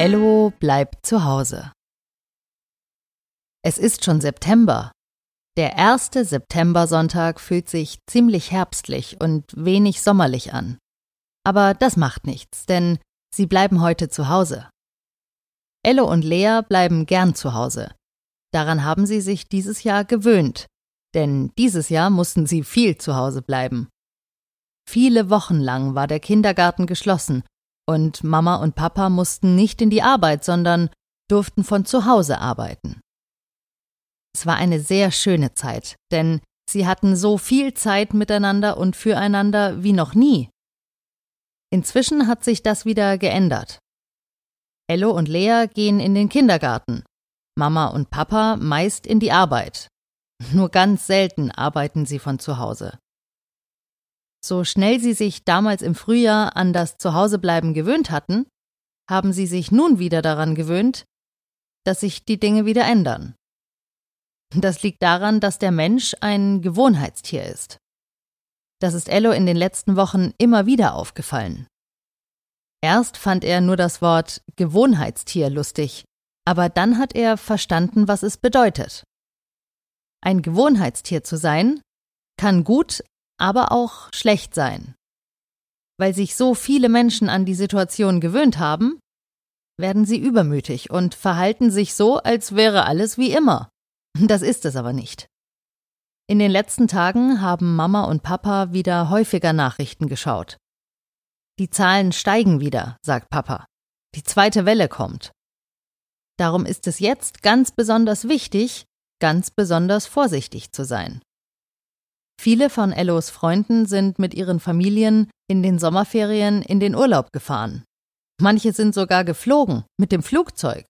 Ello bleibt zu Hause. Es ist schon September. Der erste Septembersonntag fühlt sich ziemlich herbstlich und wenig sommerlich an. Aber das macht nichts, denn sie bleiben heute zu Hause. Ello und Lea bleiben gern zu Hause. Daran haben sie sich dieses Jahr gewöhnt, denn dieses Jahr mussten sie viel zu Hause bleiben. Viele Wochen lang war der Kindergarten geschlossen und Mama und Papa mussten nicht in die Arbeit, sondern durften von zu Hause arbeiten. Es war eine sehr schöne Zeit, denn sie hatten so viel Zeit miteinander und füreinander wie noch nie. Inzwischen hat sich das wieder geändert. Ello und Lea gehen in den Kindergarten, Mama und Papa meist in die Arbeit. Nur ganz selten arbeiten sie von zu Hause. So schnell sie sich damals im Frühjahr an das Zuhausebleiben gewöhnt hatten, haben sie sich nun wieder daran gewöhnt, dass sich die Dinge wieder ändern. Das liegt daran, dass der Mensch ein Gewohnheitstier ist. Das ist Ello in den letzten Wochen immer wieder aufgefallen. Erst fand er nur das Wort Gewohnheitstier lustig, aber dann hat er verstanden, was es bedeutet. Ein Gewohnheitstier zu sein, kann gut, aber auch schlecht sein. Weil sich so viele Menschen an die Situation gewöhnt haben, werden sie übermütig und verhalten sich so, als wäre alles wie immer. Das ist es aber nicht. In den letzten Tagen haben Mama und Papa wieder häufiger Nachrichten geschaut. Die Zahlen steigen wieder, sagt Papa. Die zweite Welle kommt. Darum ist es jetzt ganz besonders wichtig, ganz besonders vorsichtig zu sein. Viele von Ellos Freunden sind mit ihren Familien in den Sommerferien in den Urlaub gefahren. Manche sind sogar geflogen mit dem Flugzeug.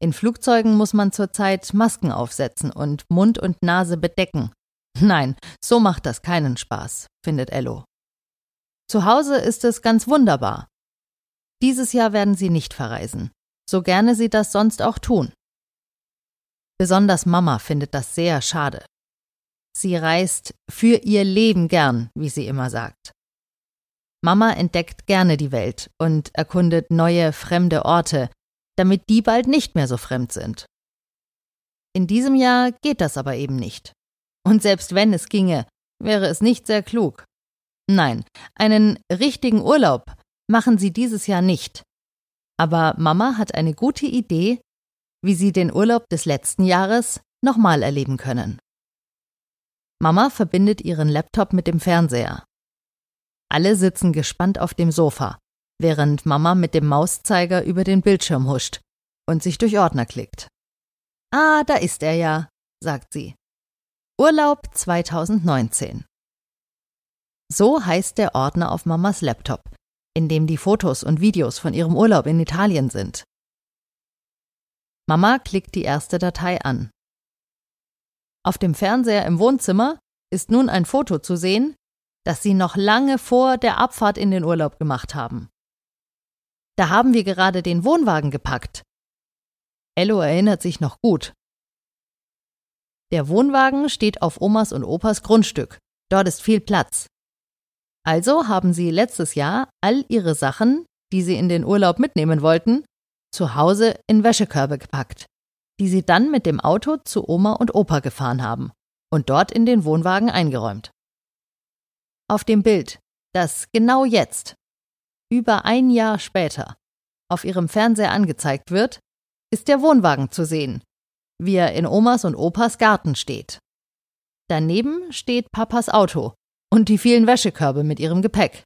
In Flugzeugen muss man zurzeit Masken aufsetzen und Mund und Nase bedecken. Nein, so macht das keinen Spaß, findet Ello. Zu Hause ist es ganz wunderbar. Dieses Jahr werden sie nicht verreisen, so gerne sie das sonst auch tun. Besonders Mama findet das sehr schade. Sie reist für ihr Leben gern, wie sie immer sagt. Mama entdeckt gerne die Welt und erkundet neue, fremde Orte, damit die bald nicht mehr so fremd sind. In diesem Jahr geht das aber eben nicht. Und selbst wenn es ginge, wäre es nicht sehr klug. Nein, einen richtigen Urlaub machen sie dieses Jahr nicht. Aber Mama hat eine gute Idee, wie sie den Urlaub des letzten Jahres nochmal erleben können. Mama verbindet ihren Laptop mit dem Fernseher. Alle sitzen gespannt auf dem Sofa, während Mama mit dem Mauszeiger über den Bildschirm huscht und sich durch Ordner klickt. Ah, da ist er ja, sagt sie. Urlaub 2019. So heißt der Ordner auf Mamas Laptop, in dem die Fotos und Videos von ihrem Urlaub in Italien sind. Mama klickt die erste Datei an. Auf dem Fernseher im Wohnzimmer ist nun ein Foto zu sehen, das sie noch lange vor der Abfahrt in den Urlaub gemacht haben. Da haben wir gerade den Wohnwagen gepackt. Ello erinnert sich noch gut. Der Wohnwagen steht auf Omas und Opas Grundstück. Dort ist viel Platz. Also haben sie letztes Jahr all ihre Sachen, die sie in den Urlaub mitnehmen wollten, zu Hause in Wäschekörbe gepackt, die sie dann mit dem Auto zu Oma und Opa gefahren haben und dort in den Wohnwagen eingeräumt. Auf dem Bild, das genau jetzt, über ein Jahr später, auf ihrem Fernseher angezeigt wird, ist der Wohnwagen zu sehen, wie er in Omas und Opas Garten steht. Daneben steht Papas Auto und die vielen Wäschekörbe mit ihrem Gepäck.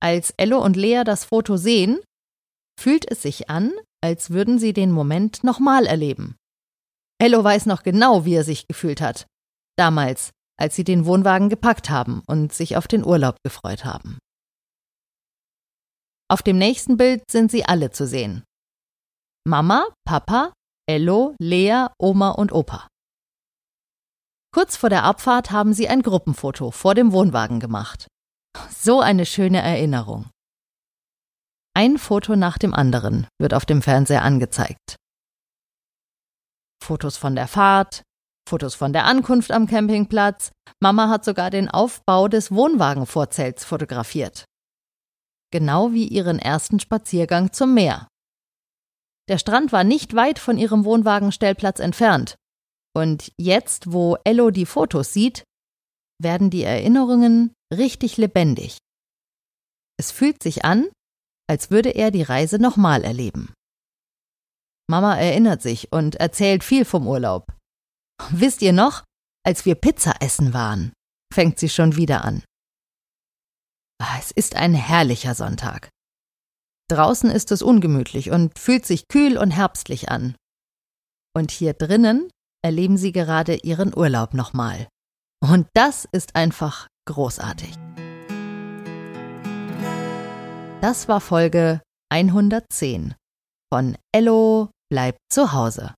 Als Ello und Lea das Foto sehen, fühlt es sich an, als würden sie den Moment nochmal erleben. Ello weiß noch genau, wie er sich gefühlt hat. Damals, als sie den Wohnwagen gepackt haben und sich auf den Urlaub gefreut haben. Auf dem nächsten Bild sind sie alle zu sehen. Mama, Papa, Ello, Lea, Oma und Opa. Kurz vor der Abfahrt haben sie ein Gruppenfoto vor dem Wohnwagen gemacht. So eine schöne Erinnerung. Ein Foto nach dem anderen wird auf dem Fernseher angezeigt. Fotos von der Fahrt, Fotos von der Ankunft am Campingplatz. Mama hat sogar den Aufbau des Wohnwagenvorzelts fotografiert. genau wie ihren ersten Spaziergang zum Meer. Der Strand war nicht weit von ihrem Wohnwagenstellplatz entfernt. Und jetzt, wo Ello die Fotos sieht, werden die Erinnerungen richtig lebendig. Es fühlt sich an, als würde er die Reise nochmal erleben. Mama erinnert sich und erzählt viel vom Urlaub. Wisst ihr noch, als wir Pizza essen waren, fängt sie schon wieder an. Ah, es ist ein herrlicher Sonntag. Draußen ist es ungemütlich und fühlt sich kühl und herbstlich an. Und hier drinnen erleben sie gerade ihren Urlaub nochmal. Und das ist einfach großartig. Das war Folge 110 von Ello bleibt zu Hause.